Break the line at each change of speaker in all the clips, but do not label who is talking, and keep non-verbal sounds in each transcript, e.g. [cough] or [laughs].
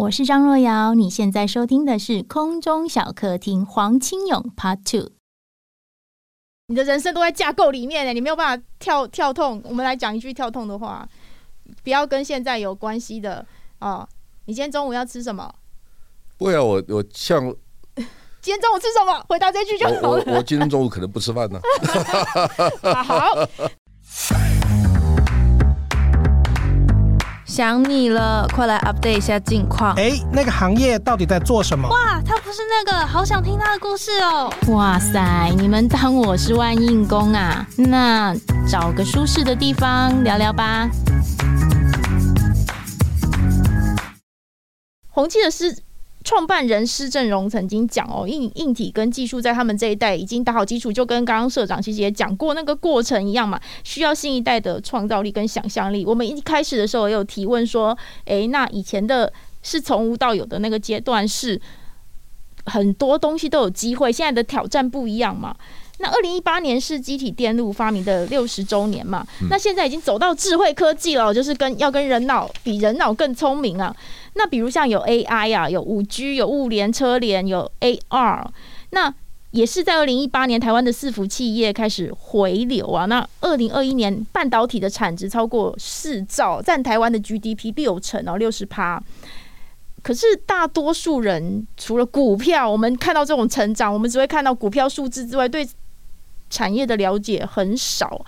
我是张若瑶，你现在收听的是空中小客厅黄清勇 Part Two。你的人生都在架构里面呢，你没有办法跳跳痛。我们来讲一句跳痛的话，不要跟现在有关系的哦。你今天中午要吃什么？
不会啊，我我像
今天中午吃什么？回答这句就好了。
我，我今天中午可能不吃饭呢。[laughs]
好。
想你了，快来 update 一下近况。
哎，那个行业到底在做什么？
哇，他不是那个，好想听他的故事哦。
哇塞，你们当我是万应公啊？那找个舒适的地方聊聊吧。红记的是。创办人施正荣曾经讲哦，硬硬体跟技术在他们这一代已经打好基础，就跟刚刚社长其实也讲过那个过程一样嘛，需要新一代的创造力跟想象力。我们一开始的时候也有提问说，诶，那以前的是从无到有的那个阶段，是很多东西都有机会，现在的挑战不一样嘛。那二零一八年是机体电路发明的六十周年嘛，那现在已经走到智慧科技了，就是跟要跟人脑比人脑更聪明啊。那比如像有 AI 啊，有五 G，有物联车联，有 AR，那也是在二零一八年台湾的伺服企业开始回流啊。那二零二一年半导体的产值超过四兆，占台湾的 GDP 六成哦，六十趴。可是大多数人除了股票，我们看到这种成长，我们只会看到股票数字之外，对产业的了解很少。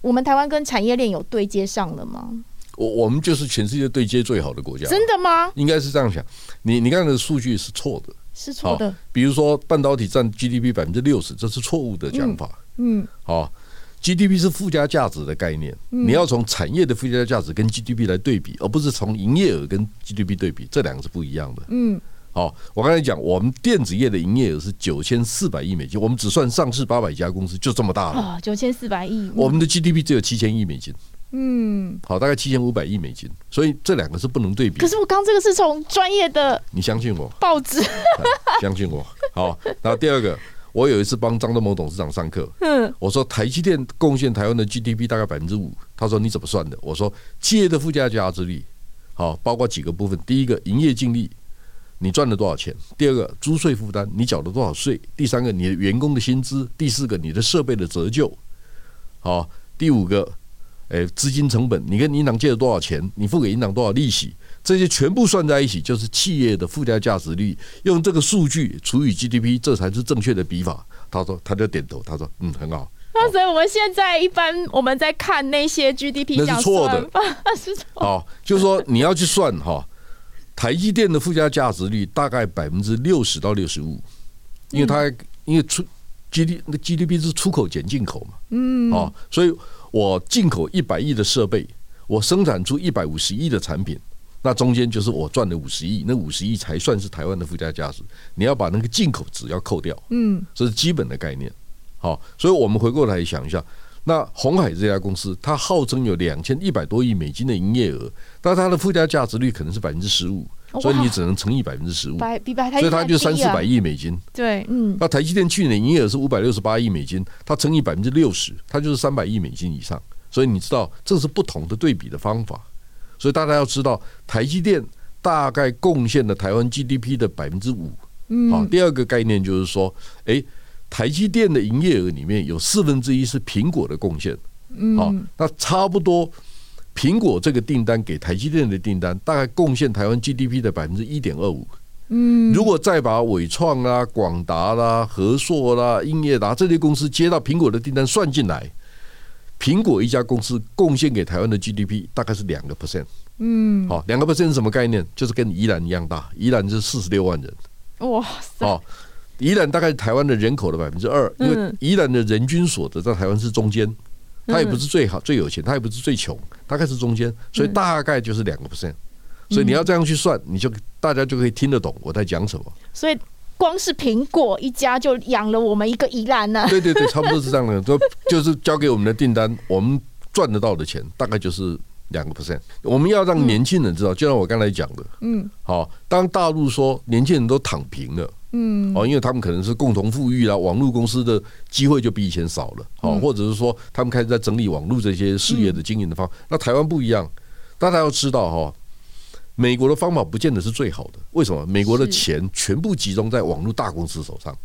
我们台湾跟产业链有对接上了吗？
我我们就是全世界对接最好的国家，
真的吗？
应该是这样想。你你看的数据是错的，
是错的。
比如说半导体占 GDP 百分之六十，这是错误的讲法。嗯，好，GDP 是附加价值的概念，你要从产业的附加价值跟 GDP 来对比，而不是从营业额跟 GDP 对比，这两个是不一样的。嗯，好，我刚才讲，我们电子业的营业额是九千四百亿美金，我们只算上市八百家公司就这么大了。
啊，九千四百亿，
我们的 GDP 只有七千亿美金。
嗯，
好，大概七千五百亿美金，所以这两个是不能对比。
可是我刚这个是从专业的，
你相信我？
报纸，
相信我。好，然后第二个，我有一次帮张忠谋董事长上课，嗯，我说台积电贡献台湾的 GDP 大概百分之五，他说你怎么算的？我说企业的附加价值率，好，包括几个部分，第一个营业净利，你赚了多少钱？第二个租税负担，你缴了多少税？第三个你的员工的薪资，第四个你的设备的折旧，好，第五个。哎，资金成本，你跟银行借了多少钱？你付给银行多少利息？这些全部算在一起，就是企业的附加价值率。用这个数据除以 GDP，这才是正确的比法。他说，他就点头，他说，嗯，很好。
那所以我们现在一般我们在看那些 GDP，
那是错的，
是错。
好，就是说你要去算哈，台积电的附加价值率大概百分之六十到六十五，因为它因为出 GD 那 GDP 是出口减进口嘛，嗯，哦，所以。我进口一百亿的设备，我生产出一百五十亿的产品，那中间就是我赚的五十亿，那五十亿才算是台湾的附加价值。你要把那个进口值要扣掉，嗯，这是基本的概念。好，所以我们回过来想一下，那鸿海这家公司，它号称有两千一百多亿美金的营业额，但它的附加价值率可能是百分之十五。所以你只能乘以百分之十五，所以它就三四百亿美金。
对，嗯。
那台积电去年营业额是五百六十八亿美金，它乘以百分之六十，它就是三百亿美金以上。所以你知道这是不同的对比的方法。所以大家要知道，台积电大概贡献了台湾 GDP 的百分之五。嗯。好，第二个概念就是说，诶，台积电的营业额里面有四分之一是苹果的贡献。嗯。好，那差不多。苹果这个订单给台积电的订单，大概贡献台湾 GDP 的百分之一点二五。嗯，如果再把伟创啦、广达啦、和硕啦、英业达这些公司接到苹果的订单算进来，苹果一家公司贡献给台湾的 GDP 大概是两个 percent。嗯，好，两个 percent 是什么概念？就是跟宜兰一样大，宜兰是四十六万人。
哇塞！好，
宜兰大概是台湾的人口的百分之二，因为宜兰的人均所得在台湾是中间。它也不是最好最有钱，它也不是最穷，大概是中间，所以大概就是两个 percent。所以你要这样去算，你就大家就可以听得懂我在讲什么。
所以光是苹果一家就养了我们一个宜兰呢。
对对对，[laughs] 差不多是这样的，就就是交给我们的订单，我们赚得到的钱大概就是两个 percent。我们要让年轻人知道，就像我刚才讲的，嗯，好，当大陆说年轻人都躺平了。嗯，哦，因为他们可能是共同富裕啊，网络公司的机会就比以前少了，哦，或者是说他们开始在整理网络这些事业的经营的方法。那台湾不一样，大家要知道哈，美国的方法不见得是最好的。为什么？美国的钱全部集中在网络大公司手上，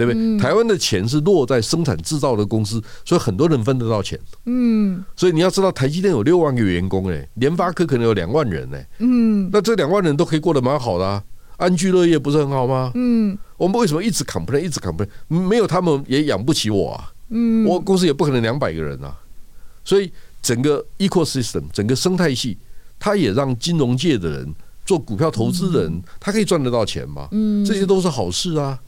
对不对？台湾的钱是落在生产制造的公司，所以很多人分得到钱。嗯，所以你要知道，台积电有六万个员工，哎，联发科可能有两万人，哎，嗯，那这两万人都可以过得蛮好的啊，安居乐业不是很好吗？嗯，我们为什么一直 complain，一直 complain？没有他们也养不起我啊。嗯，我公司也不可能两百个人啊，所以整个 ecosystem 整个生态系，它也让金融界的人做股票投资人，他可以赚得到钱嘛。嗯，这些都是好事啊。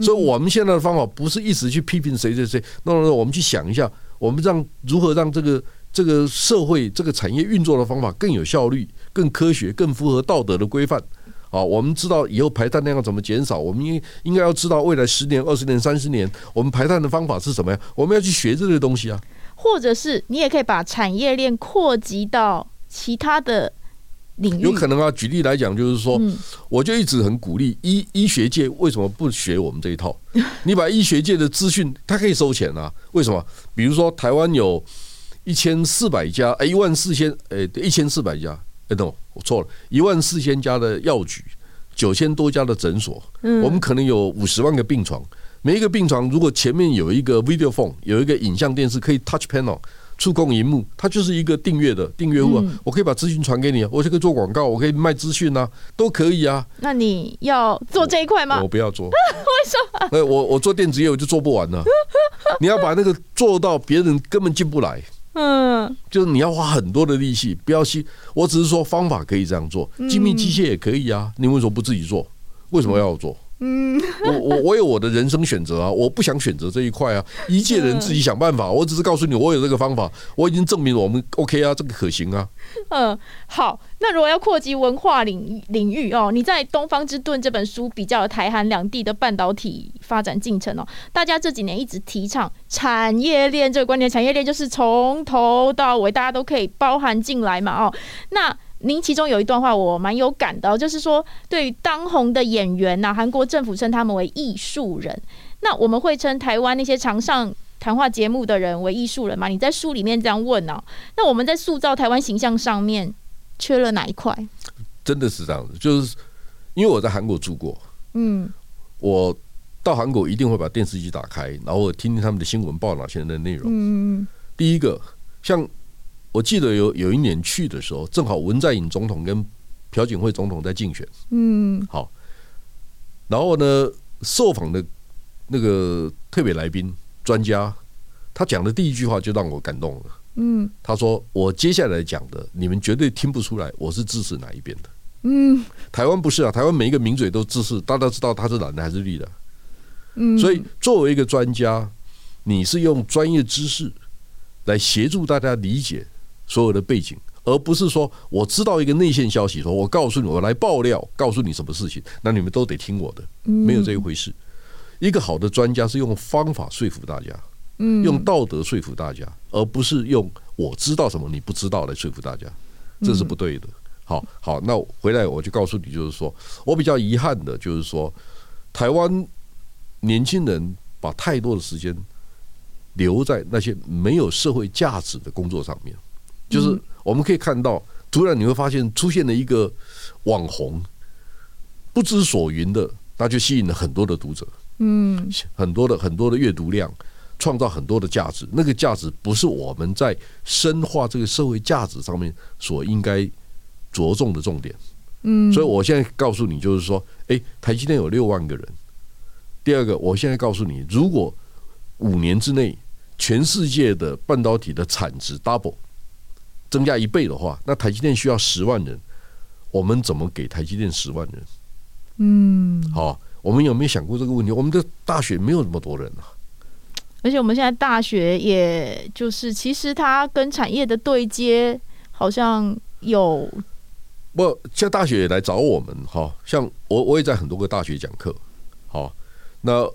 所以我们现在的方法不是一直去批评谁谁谁，那那我们去想一下，我们让如何让这个这个社会这个产业运作的方法更有效率、更科学、更符合道德的规范。好，我们知道以后排碳量要怎么减少，我们应应该要知道未来十年、二十年、三十年我们排碳的方法是什么呀？我们要去学这些东西啊。
或者是你也可以把产业链扩及到其他的领域。
有可能啊，举例来讲，就是说，我就一直很鼓励医医学界为什么不学我们这一套？[laughs] 你把医学界的资讯，它可以收钱啊？为什么？比如说台湾有一千四百家，哎，一万四千，哎，一千四百家。哎，no，我错了，一万四千家的药局，九千多家的诊所，嗯，我们可能有五十万个病床，每一个病床如果前面有一个 video phone，有一个影像电视，可以 touch panel 触控荧幕，它就是一个订阅的订阅户啊，我可以把资讯传给你，我就可以做广告，我可以卖资讯啊，都可以啊。
那你要做这一块吗？
我，我不要做，[laughs] 为
什么？
我我做电子业我就做不完了，[laughs] 你要把那个做到别人根本进不来。嗯，就是你要花很多的力气，不要去。我只是说方法可以这样做，精密机械也可以啊。你为什么不自己做？为什么要做？嗯，[laughs] 我我我有我的人生选择啊，我不想选择这一块啊。一介人自己想办法，我只是告诉你，我有这个方法，我已经证明我们 OK 啊，这个可行啊。
嗯，好，那如果要扩及文化领领域哦，你在《东方之盾》这本书比较台韩两地的半导体发展进程哦，大家这几年一直提倡产业链这个观念，产业链就是从头到尾大家都可以包含进来嘛哦，那。您其中有一段话我蛮有感的，就是说对于当红的演员呐，韩国政府称他们为艺术人，那我们会称台湾那些常上谈话节目的人为艺术人吗？你在书里面这样问呢？那我们在塑造台湾形象上面缺了哪一块？
真的是这样子，就是因为我在韩国住过，嗯，我到韩国一定会把电视机打开，然后我听听他们的新闻报哪些的内容。嗯，第一个像。我记得有有一年去的时候，正好文在寅总统跟朴槿惠总统在竞选。嗯，好，然后呢，受访的那个特别来宾专家，他讲的第一句话就让我感动了。嗯，他说：“我接下来讲的，你们绝对听不出来我是支持哪一边的。”嗯，台湾不是啊，台湾每一个名嘴都支持，大家知道他是蓝的还是绿的。嗯，所以作为一个专家，你是用专业知识来协助大家理解。所有的背景，而不是说我知道一个内线消息，说我告诉你，我来爆料，告诉你什么事情，那你们都得听我的，没有这一回事。一个好的专家是用方法说服大家，嗯用道德说服大家，而不是用我知道什么你不知道来说服大家，这是不对的。好好，那回来我就告诉你，就是说我比较遗憾的就是说，台湾年轻人把太多的时间留在那些没有社会价值的工作上面。就是我们可以看到，突然你会发现出现了一个网红，不知所云的，那就吸引了很多的读者，嗯，很多的很多的阅读量，创造很多的价值。那个价值不是我们在深化这个社会价值上面所应该着重的重点。嗯，所以我现在告诉你，就是说，诶，台积电有六万个人。第二个，我现在告诉你，如果五年之内全世界的半导体的产值 double。增加一倍的话，那台积电需要十万人，我们怎么给台积电十万人？嗯，好，我们有没有想过这个问题？我们的大学没有那么多人啊，
而且我们现在大学也就是，其实它跟产业的对接好像有，
不，像大学也来找我们，哈，像我我也在很多个大学讲课，好，那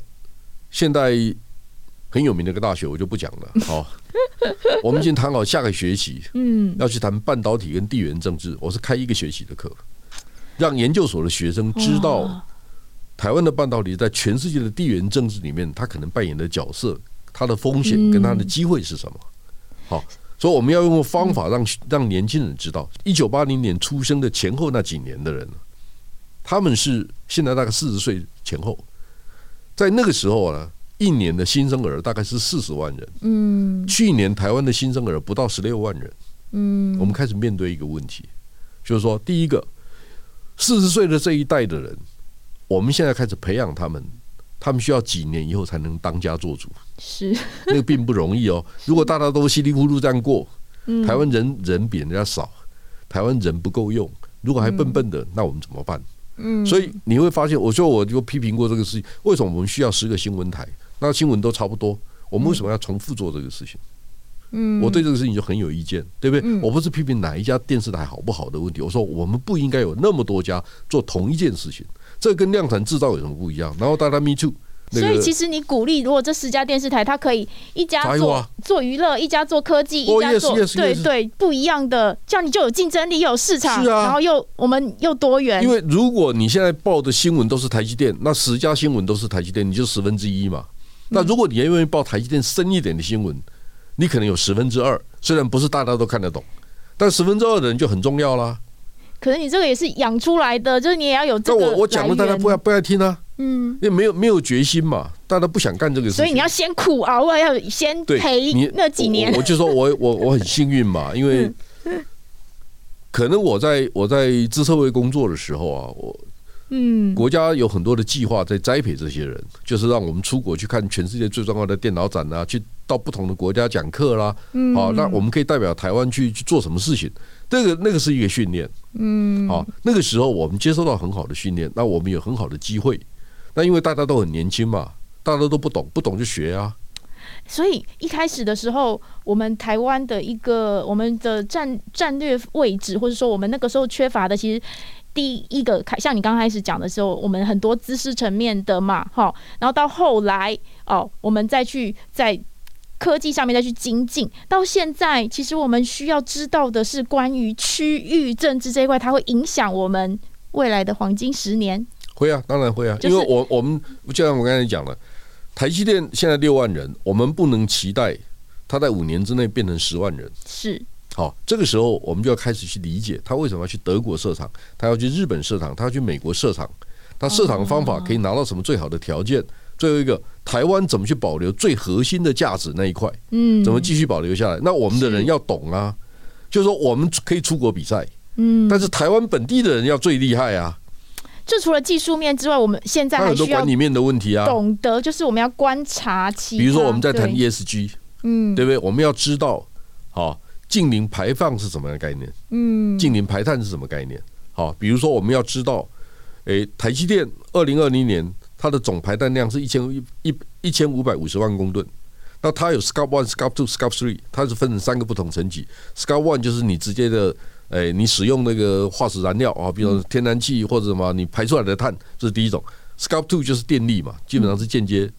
现在。很有名的一个大学，我就不讲了。[laughs] 好，我们已经谈好下个学期，[laughs] 嗯，要去谈半导体跟地缘政治。我是开一个学期的课，让研究所的学生知道台湾的半导体在全世界的地缘政治里面，它可能扮演的角色、它的风险跟它的机会是什么。好，所以我们要用方法让让年轻人知道，一九八零年出生的前后那几年的人，他们是现在大概四十岁前后，在那个时候啊，一年的新生儿大概是四十万人。嗯，去年台湾的新生儿不到十六万人。嗯，我们开始面对一个问题，就是说，第一个，四十岁的这一代的人，我们现在开始培养他们。他们需要几年以后才能当家做主？
是
那个并不容易哦。如果大家都稀里糊涂这样过，台湾人人比人家少，台湾人不够用，如果还笨笨的，那我们怎么办？嗯，所以你会发现，我说我就批评过这个事情，为什么我们需要十个新闻台？那新闻都差不多，我们为什么要重复做这个事情？嗯，我对这个事情就很有意见，对不对？我不是批评哪一家电视台好不好的问题，我说我们不应该有那么多家做同一件事情。这跟量产制造有什么不一样？然后大家 me too，
所以其实你鼓励，如果这十家电视台，它可以一家做做娱乐，一家做科技，一家做对对不一样的，这样你就有竞争力，又有市场，然后又我们又多元。
因为如果你现在报的新闻都是台积电，那十家新闻都是台积电，你就十分之一嘛。那如果你愿意报台积电深一点的新闻，你可能有十分之二，虽然不是大家都看得懂，但十分之二的人就很重要啦。
可能你这个也是养出来的，就是你也要有这个。
我我讲了，大家不要不要听啊。嗯，因为没有没有决心嘛，大家不想干这个事情。
所以你要先苦熬啊，要先赔那几年。
我，我就说我我我很幸运嘛，因为可能我在我在资策会工作的时候啊，我嗯，国家有很多的计划在栽培这些人，就是让我们出国去看全世界最重要的电脑展啊，去到不同的国家讲课啦。嗯，好，那我们可以代表台湾去去做什么事情。那个那个是一个训练，嗯，好，那个时候我们接受到很好的训练，那我们有很好的机会。那因为大家都很年轻嘛，大家都不懂，不懂就学啊。
所以一开始的时候，我们台湾的一个我们的战战略位置，或者说我们那个时候缺乏的，其实第一个开，像你刚开始讲的时候，我们很多知识层面的嘛，哈，然后到后来哦，我们再去在。科技上面再去精进，到现在其实我们需要知道的是关于区域政治这一块，它会影响我们未来的黄金十年。
会啊，当然会啊，因为我我们就像我刚才讲了，台积电现在六万人，我们不能期待它在五年之内变成十万人。
是，
好，这个时候我们就要开始去理解他为什么要去德国设厂，他要去日本设厂，他要去美国设厂，他设厂的方法可以拿到什么最好的条件？最后一个，台湾怎么去保留最核心的价值那一块？嗯，怎么继续保留下来？那我们的人要懂啊，就是说我们可以出国比赛，嗯，但是台湾本地的人要最厉害啊。
就除了技术面之外，我们现在还需要
管理面的问题啊，
懂得就是我们要观察其。
比如说我们在谈 ESG，嗯，对不对？我们要知道，好，净零排放是什么样的概念？嗯，近零排碳是什么概念？好，比如说我们要知道，诶，台积电二零二零年。它的总排碳量是一千一一一千五百五十万公吨，那它有 Scope One、Scope Two、Scope Three，它是分成三个不同层级。Scope One 就是你直接的，诶，你使用那个化石燃料啊，比如天然气或者什么，你排出来的碳，这是第一种。Scope Two 就是电力嘛，基本上是间接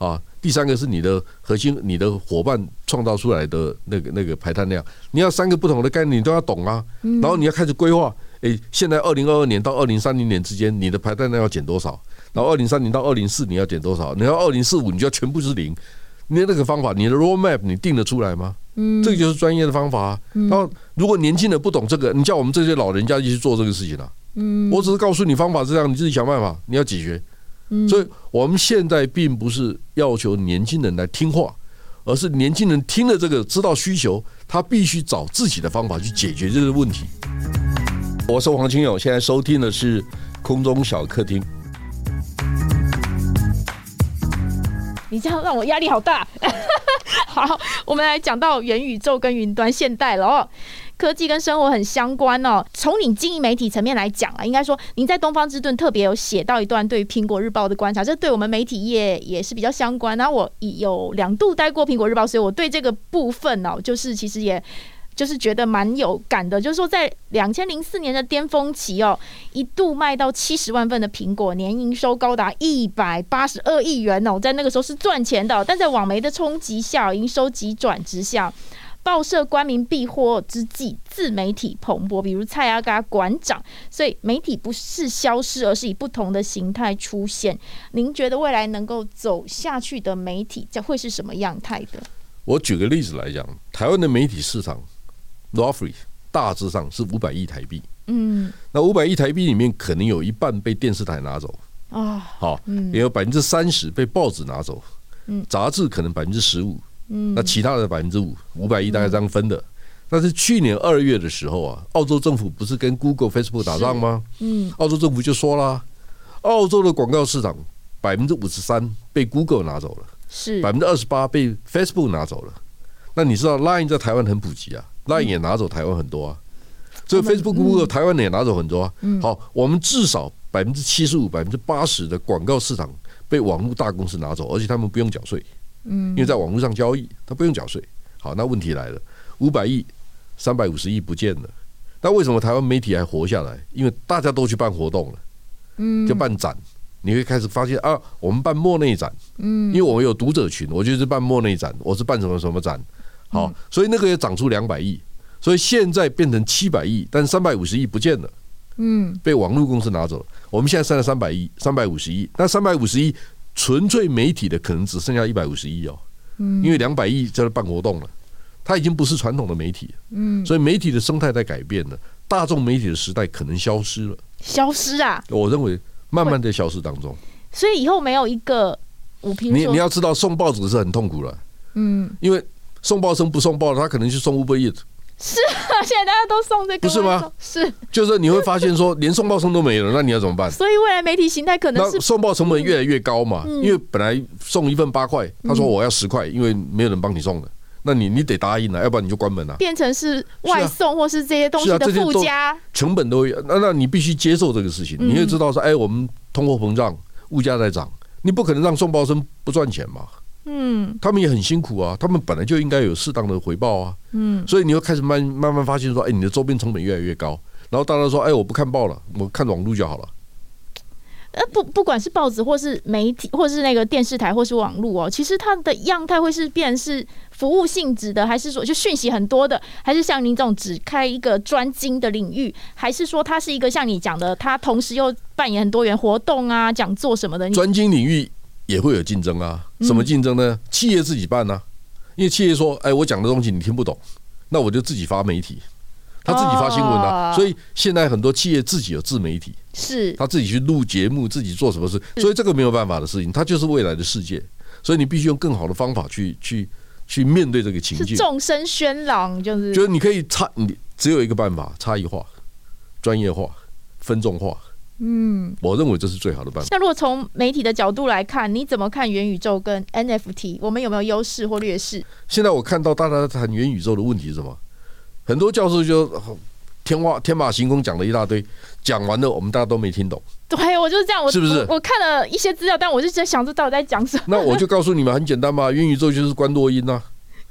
啊。第三个是你的核心，你的伙伴创造出来的那个那个排碳量，你要三个不同的概念，你都要懂啊。然后你要开始规划，诶，现在二零二二年到二零三零年之间，你的排碳量要减多少？然后二零三零到二零四你要减多少？你要二零四五你就要全部是零，你那个方法，你的 roadmap 你定得出来吗？嗯，这个就是专业的方法啊。然后如果年轻人不懂这个，你叫我们这些老人家去做这个事情啊？嗯，我只是告诉你方法是这样，你自己想办法，你要解决。所以我们现在并不是要求年轻人来听话，而是年轻人听了这个知道需求，他必须找自己的方法去解决这个问题。我是黄清勇，现在收听的是空中小客厅。
你这样让我压力好大。[laughs] 好，我们来讲到元宇宙跟云端现代了哦。科技跟生活很相关哦。从你经营媒体层面来讲啊，应该说您在东方之盾特别有写到一段对于苹果日报的观察，这对我们媒体业也是比较相关。然后我有两度待过苹果日报，所以我对这个部分哦，就是其实也。就是觉得蛮有感的，就是说在两千零四年的巅峰期哦，一度卖到七十万份的苹果，年营收高达一百八十二亿元哦，在那个时候是赚钱的。但在网媒的冲击下，营收急转直下，报社官民避祸之际，自媒体蓬勃，比如蔡阿嘎馆长，所以媒体不是消失，而是以不同的形态出现。您觉得未来能够走下去的媒体将会是什么样态的？
我举个例子来讲，台湾的媒体市场 roughly 大致上是五百亿台币。
嗯，
那五百亿台币里面，可能有一半被电视台拿走
啊，
好，也有百分之三十被报纸拿走，嗯，杂志可能百分之十五，嗯，那其他的百分之五，五百亿大概这样分的。但是去年二月的时候啊，澳洲政府不是跟 Google、Facebook 打仗吗？嗯，澳洲政府就说啦，澳洲的广告市场百分之五十三被 Google 拿走了，
是
百分之二十八被 Facebook 拿走了。那你知道 Line 在台湾很普及啊，Line 也拿走台湾很多啊。所以 Facebook、Google 台湾也拿走很多啊。好，我们至少百分之七十五、百分之八十的广告市场被网络大公司拿走，而且他们不用缴税。嗯，因为在网络上交易，他不用缴税。好，那问题来了，五百亿、三百五十亿不见了。那为什么台湾媒体还活下来？因为大家都去办活动了，嗯，就办展。你会开始发现啊，我们办莫内展，嗯，因为我们有读者群，我就是办莫内展，我是办什么什么展。好，所以那个也涨出两百亿。所以现在变成七百亿，但三百五十亿不见了，嗯，被网络公司拿走了。我们现在剩了三百亿、三百五十亿，那三百五十亿纯粹媒体的可能只剩下一百五十亿哦，嗯，因为两百亿在那办活动了，它已经不是传统的媒体，嗯，所以媒体的生态在改变了，大众媒体的时代可能消失了，
消失啊？
我认为慢慢的消失当中，
所以以后没有一个五平，
你你要知道送报纸是很痛苦了，嗯，因为送报生不送报，他可能去送 Uber。
是啊，现在大家都送这个，
不是吗？
是，
就是你会发现说，连送报生都没有了，那你要怎么办？
所以未来媒体形态可能是
送报成本越来越高嘛，因为本来送一份八块，他说我要十块，因为没有人帮你送的，那你你得答应了，要不然你就关门了。
变成是外送或是这些东西的附加
成本都有，那那你必须接受这个事情，你也知道说，哎，我们通货膨胀，物价在涨，你不可能让送报生不赚钱嘛。嗯，他们也很辛苦啊，他们本来就应该有适当的回报啊。嗯，所以你又开始慢慢慢发现说，哎，你的周边成本越来越高，然后大家说，哎，我不看报了，我看网络就好了。
呃，不，不管是报纸或是媒体，或是那个电视台，或是网络哦，其实它的样态会是变是服务性质的，还是说就讯息很多的，还是像您这种只开一个专精的领域，还是说它是一个像你讲的，它同时又扮演很多元活动啊、讲座什么的？
专精领域。也会有竞争啊？什么竞争呢？企业自己办啊，因为企业说：“哎，我讲的东西你听不懂，那我就自己发媒体，他自己发新闻啊。”所以现在很多企业自己有自媒体，
是
他自己去录节目，自己做什么事。所以这个没有办法的事情，它就是未来的世界。所以你必须用更好的方法去去去面对这个情境。
众生喧嚷，就是
就是你可以差，你只有一个办法：差异化、专业化、分众化。嗯，我认为这是最好的办法。
那如果从媒体的角度来看，你怎么看元宇宙跟 NFT？我们有没有优势或劣势？
现在我看到大家谈元宇宙的问题是什么？很多教授就天花天马行空讲了一大堆，讲完了我们大家都没听懂。
对，我就是这样。我
是不是
我？我看了一些资料，但我就在想，这到底在讲什么？
那我就告诉你们，很简单嘛，[laughs] 元宇宙就是观落阴啊。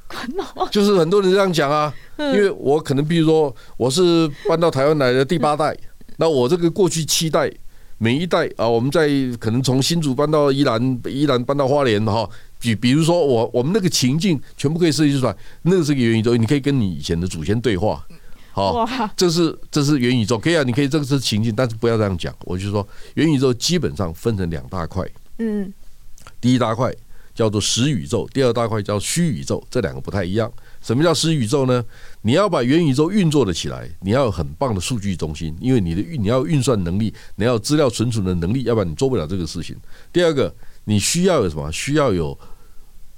观落
就是很多人这样讲啊，因为我可能比如说我是搬到台湾来的第八代。那我这个过去七代，每一代啊，我们在可能从新竹搬到宜兰，宜兰搬到花莲哈，比比如说我我们那个情境全部可以设计出来，那个是个元宇宙，你可以跟你以前的祖先对话，好，这是这是元宇宙，可以啊，你可以这个是情境，但是不要这样讲，我就说元宇宙基本上分成两大块，嗯，第一大块叫做实宇宙，第二大块叫虚宇宙，这两个不太一样。什么叫实宇宙呢？你要把元宇宙运作的起来，你要有很棒的数据中心，因为你的运你要运算能力，你要有资料存储的能力，要不然你做不了这个事情。第二个，你需要有什么？需要有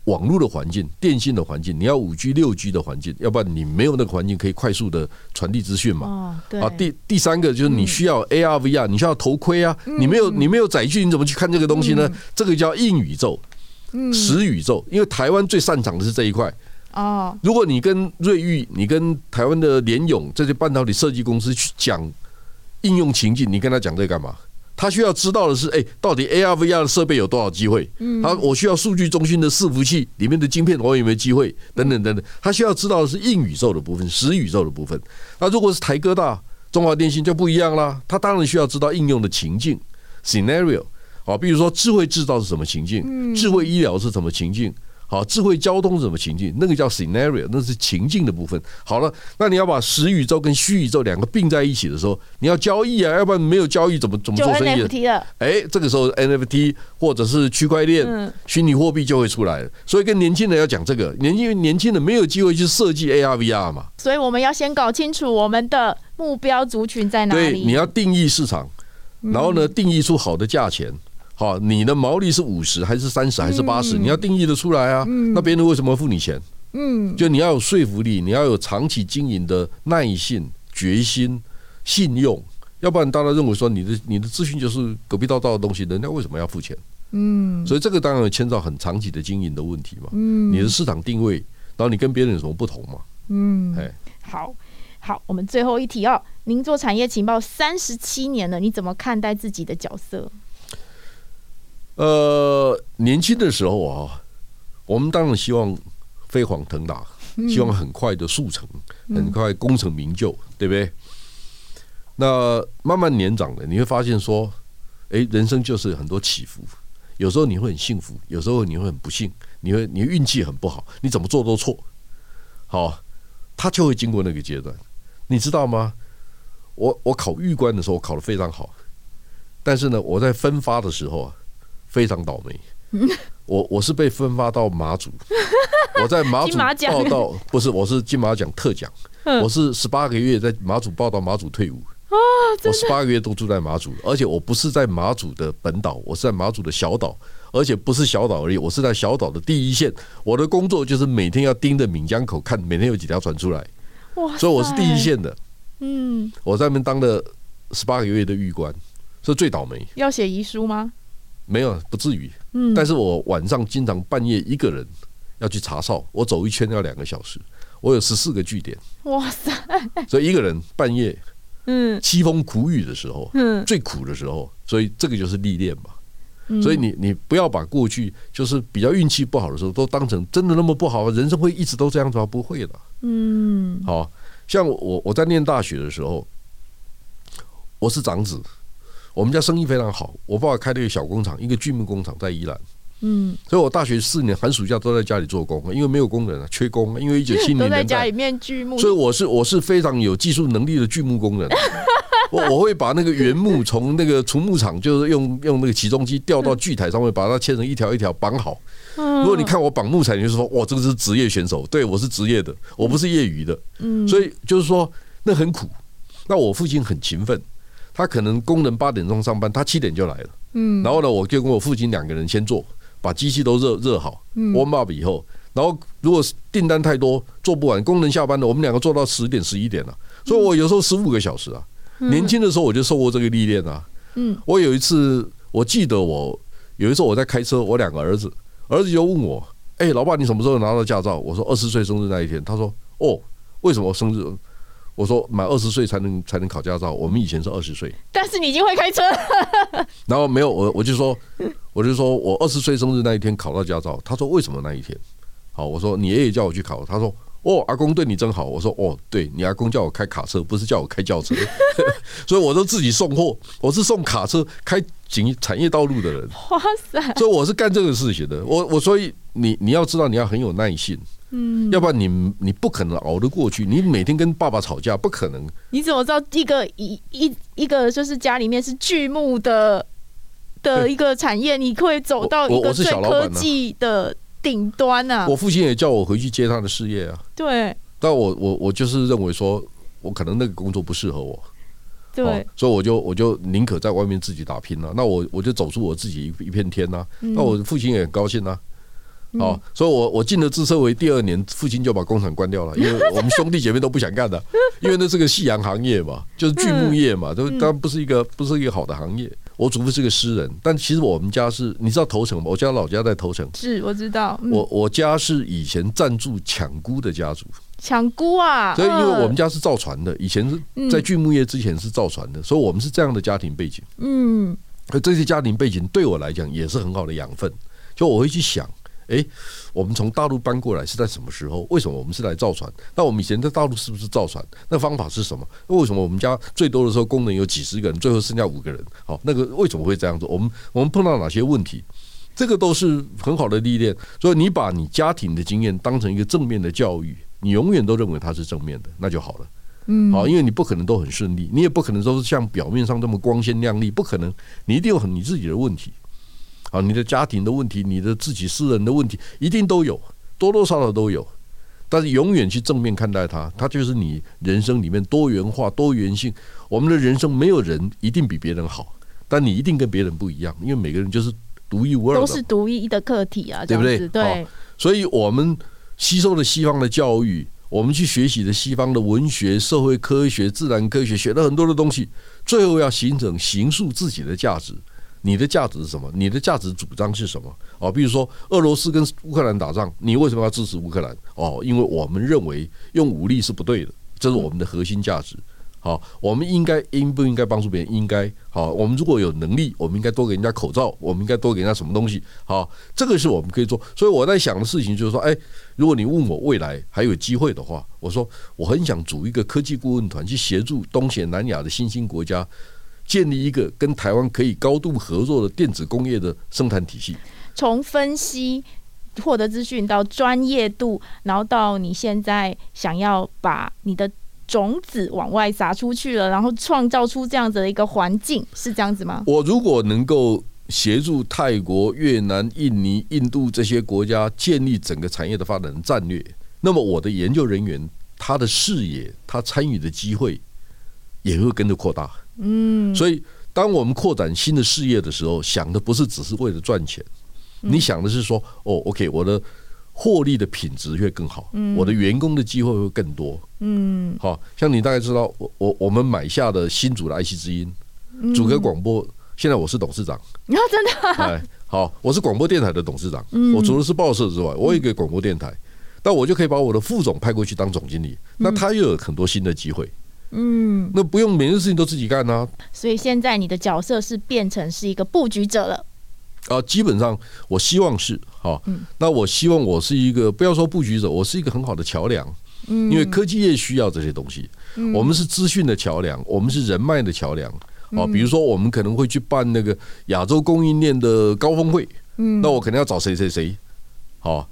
网络的环境、电信的环境，你要五 G、六 G 的环境，要不然你没有那个环境可以快速的传递资讯嘛。
哦，对。
啊，第第三个就是你需要 AR、VR，你需要头盔啊，你没有你没有载具，你怎么去看这个东西呢？这个叫硬宇宙、实宇宙，因为台湾最擅长的是这一块。哦，如果你跟瑞昱、你跟台湾的联咏这些半导体设计公司去讲应用情境，你跟他讲这干嘛？他需要知道的是，哎，到底 AR、VR 的设备有多少机会？嗯，他我需要数据中心的伺服器里面的晶片，我有没有机会？等等等等，他需要知道的是硬宇宙的部分、实宇宙的部分。那如果是台哥大、中华电信就不一样啦，他当然需要知道应用的情境 （scenario）。好，比如说智慧制造是什么情境？智慧医疗是什么情境？好，智慧交通是什么情境？那个叫 scenario，那是情境的部分。好了，那你要把实宇宙跟虚宇宙两个并在一起的时候，你要交易啊，要不然没有交易怎么怎么做生意？哎，这个时候 NFT 或者是区块链、虚拟货币就会出来。所以跟年轻人要讲这个，年轻年轻人没有机会去设计 AR VR 嘛。
所以我们要先搞清楚我们的目标族群在哪里。
对，你要定义市场，然后呢，定义出好的价钱。好，你的毛利是五十还是三十还是八十？你要定义得出来啊。那别人为什么付你钱？嗯，就你要有说服力，你要有长期经营的耐性、决心、信用，要不然大家认为说你的你的资讯就是狗屁道道的东西，人家为什么要付钱？嗯，所以这个当然牵涉很长期的经营的问题嘛。嗯，你的市场定位，然后你跟别人有什么不同嘛？嗯，哎，
好好，我们最后一题哦。您做产业情报三十七年了，你怎么看待自己的角色？
呃，年轻的时候啊，我们当然希望飞黄腾达，希望很快的速成，很快功成名就，对不对？那慢慢年长了，你会发现说，哎，人生就是很多起伏，有时候你会很幸福，有时候你会很不幸，你会你运气很不好，你怎么做都错。好，他就会经过那个阶段，你知道吗？我我考预官的时候，我考得非常好，但是呢，我在分发的时候啊。非常倒霉，我我是被分发到马祖，[laughs] 我在马祖报道，不是，我是金马奖特奖，我是十八个月在马祖报道，马祖退伍，我十八个月都住在马祖，而且我不是在马祖的本岛，我是在马祖的小岛，而且不是小岛而已，我是在小岛的第一线，我的工作就是每天要盯着闽江口看，每天有几条船出来，所以我是第一线的，嗯，我在那边当了十八个月的狱官，是最倒霉，
要写遗书吗？
没有，不至于。嗯，但是我晚上经常半夜一个人要去查哨，我走一圈要两个小时，我有十四个据点。哇塞！所以一个人半夜，嗯，凄风苦雨的时候，嗯，最苦的时候，所以这个就是历练嘛。所以你你不要把过去就是比较运气不好的时候都当成真的那么不好，人生会一直都这样子吗？不会的。嗯，好像我我在念大学的时候，我是长子。我们家生意非常好，我爸爸开了一个小工厂，一个锯木工厂在宜兰。嗯，所以我大学四年寒暑假都在家里做工，因为没有工人啊，缺工。因为一九七零年代
家里面锯木，
所以我是我是非常有技术能力的锯木工人。[laughs] 我我会把那个原木从那个除木场，就是用用那个起重机吊到锯台上面，把它切成一条一条绑好。如果你看我绑木材，你就说哇，这个是职业选手。对，我是职业的，我不是业余的。嗯，所以就是说那很苦。那我父亲很勤奋。他可能工人八点钟上班，他七点就来了。嗯，然后呢，我就跟我父亲两个人先做，把机器都热热好，warm up 以后，然后如果订单太多做不完，工人下班了，我们两个做到十点十一点了。所以我有时候十五个小时啊。年轻的时候我就受过这个历练啊。嗯，我有一次我记得我有一次我在开车，我两个儿子，儿子就问我：“哎，老爸，你什么时候拿到驾照？”我说：“二十岁生日那一天。”他说：“哦，为什么生日？”我说满二十岁才能才能考驾照，我们以前是二十岁。
但是你已经会开车了。[laughs]
然后没有我我就说我就说我二十岁生日那一天考到驾照。他说为什么那一天？好，我说你爷爷叫我去考。他说哦，阿公对你真好。我说哦，对你阿公叫我开卡车，不是叫我开轿车。[laughs] 所以我都自己送货，我是送卡车开景产业道路的人。哇塞！所以我是干这个事情的。我我所以你你要知道你要很有耐性。嗯，要不然你你不可能熬得过去。你每天跟爸爸吵架，不可能。
你怎么知道一个一一一个就是家里面是锯木的的一个产业，你会走到一个最科技的顶端啊？
我父亲也叫我回去接他的事业啊。
对。
但我我我就是认为说，我可能那个工作不适合我。
对。
所以我就我就宁可在外面自己打拼了。那我我就走出我自己一一片天呐。那我父亲也很高兴呐。好，所以我我进了自车围第二年，父亲就把工厂关掉了，因为 [laughs] 我们兄弟姐妹都不想干的，因为那是个夕阳行业嘛，就是锯木业嘛，都当然不是一个不是一个好的行业。我祖父是个诗人，但其实我们家是，你知道头城吗？我家老家在头城，
是我知道。
我我家是以前赞助抢姑的家族，
抢姑啊！
所以因为我们家是造船的，以前是在锯木业之前是造船的，所以我们是这样的家庭背景。嗯，可这些家庭背景对我来讲也是很好的养分，就我会去想。哎，我们从大陆搬过来是在什么时候？为什么我们是来造船？那我们以前在大陆是不是造船？那方法是什么？为什么我们家最多的时候工人有几十个人，最后剩下五个人？好，那个为什么会这样子？我们我们碰到哪些问题？这个都是很好的历练。所以你把你家庭的经验当成一个正面的教育，你永远都认为它是正面的，那就好了。嗯，好，因为你不可能都很顺利，你也不可能都是像表面上这么光鲜亮丽，不可能，你一定有很你自己的问题。啊，你的家庭的问题，你的自己私人的问题，一定都有，多多少少都有。但是永远去正面看待它，它就是你人生里面多元化、多元性。我们的人生没有人一定比别人好，但你一定跟别人不一样，因为每个人就是独一无二的，
都是独一的个体啊，
对不对？
对。
所以我们吸收了西方的教育，我们去学习的西方的文学、社会科学、自然科学，学了很多的东西，最后要形成形塑自己的价值。你的价值是什么？你的价值主张是什么？哦，比如说俄罗斯跟乌克兰打仗，你为什么要支持乌克兰？哦，因为我们认为用武力是不对的，这是我们的核心价值。好，我们应该应不应该帮助别人？应该。好，我们如果有能力，我们应该多给人家口罩，我们应该多给人家什么东西？好，这个是我们可以做。所以我在想的事情就是说，哎，如果你问我未来还有机会的话，我说我很想组一个科技顾问团，去协助东协南亚的新兴国家。建立一个跟台湾可以高度合作的电子工业的生产体系，
从分析获得资讯到专业度，然后到你现在想要把你的种子往外撒出去了，然后创造出这样子的一个环境，是这样子吗？
我如果能够协助泰国、越南、印尼、印度这些国家建立整个产业的发展战略，那么我的研究人员他的视野、他参与的机会也会跟着扩大。嗯，所以当我们扩展新的事业的时候，想的不是只是为了赚钱，你想的是说，哦，OK，我的获利的品质会更好，我的员工的机会会更多。嗯，好像你大概知道，我我我们买下的新竹的爱惜之音，主歌广播，现在我是董事长。
然 [laughs] 后真的，
哎，好，我是广播电台的董事长。我除了是报社之外，我有一个广播电台，那我就可以把我的副总派过去当总经理，那他又有很多新的机会。嗯，那不用每件事情都自己干呢、啊。
所以现在你的角色是变成是一个布局者了。
啊，基本上我希望是哈。嗯。那我希望我是一个不要说布局者，我是一个很好的桥梁。嗯。因为科技业需要这些东西。嗯。我们是资讯的桥梁，我们是人脉的桥梁。啊，比如说我们可能会去办那个亚洲供应链的高峰会。嗯。那我可能要找谁谁谁。好。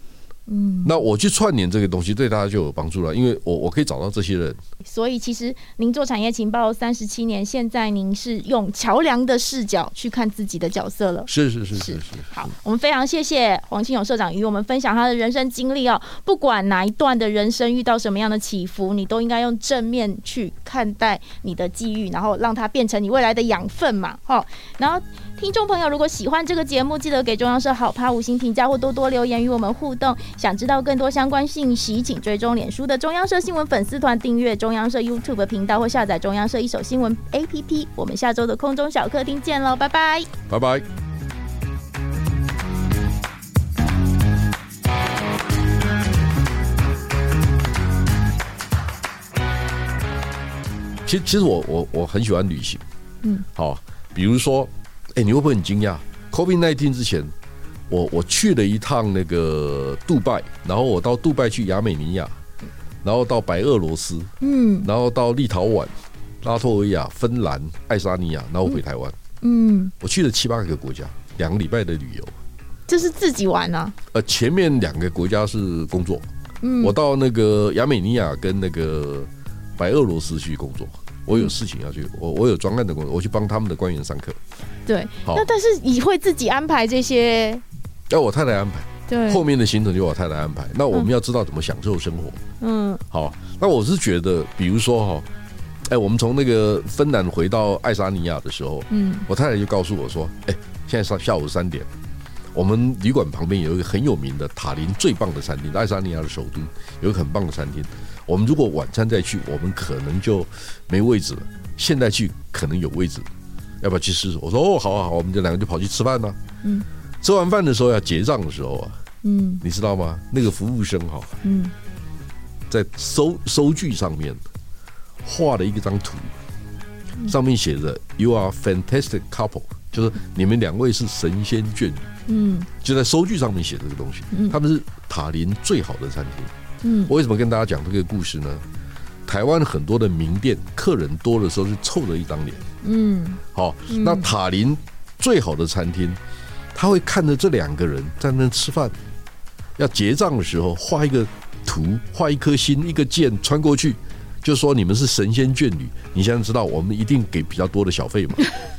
嗯，那我去串联这个东西，对大家就有帮助了，因为我我可以找到这些人。
所以其实您做产业情报三十七年，现在您是用桥梁的视角去看自己的角色了。
是是是是是，是。
好，我们非常谢谢黄清勇社长与我们分享他的人生经历哦。不管哪一段的人生遇到什么样的起伏，你都应该用正面去看待你的际遇，然后让它变成你未来的养分嘛。哈，然后。听众朋友，如果喜欢这个节目，记得给中央社好 POD 五星评价或多多留言与我们互动。想知道更多相关信息，请追踪脸书的中央社新闻粉丝团，订阅中央社 YouTube 频道或下载中央社一手新闻 APP。我们下周的空中小客厅见喽，拜拜，
拜拜。其实，其实我我我很喜欢旅行，嗯，好，比如说。哎，你会不会很惊讶？COVID-19 之前，我我去了一趟那个杜拜，然后我到杜拜去亚美尼亚，然后到白俄罗斯，嗯，然后到立陶宛、拉脱维亚、芬兰、爱沙尼亚，然后回台湾，嗯，我去了七八个国家，两个礼拜的旅游。
这是自己玩啊？
呃，前面两个国家是工作，嗯，我到那个亚美尼亚跟那个白俄罗斯去工作。我有事情要去，我我有专案的工作，我去帮他们的官员上课。
对，好。那但是你会自己安排这些？
要我太太安排。
对，
后面的行程就我太太安排。那我们要知道怎么享受生活。嗯。好，那我是觉得，比如说哈，哎，我们从那个芬兰回到爱沙尼亚的时候，嗯，我太太就告诉我说，哎，现在上下午三点，我们旅馆旁边有一个很有名的塔林最棒的餐厅，爱沙尼亚的首都有一个很棒的餐厅。我们如果晚餐再去，我们可能就没位置了。现在去可能有位置，要不要去试试？我说哦，好啊好，我们这两个就跑去吃饭了。嗯，吃完饭的时候要结账的时候啊，嗯，你知道吗？那个服务生哈，嗯，在收收据上面画了一张图，上面写着 “You are fantastic couple”，就是你们两位是神仙眷侣。嗯，就在收据上面写这个东西。他们是塔林最好的餐厅。嗯，我为什么跟大家讲这个故事呢？台湾很多的名店，客人多的时候是臭了一张脸。嗯，好，那塔林最好的餐厅，他会看着这两个人在那吃饭，要结账的时候画一个图，画一颗心，一个箭穿过去，就说你们是神仙眷侣。你现在知道我们一定给比较多的小费嘛？[laughs]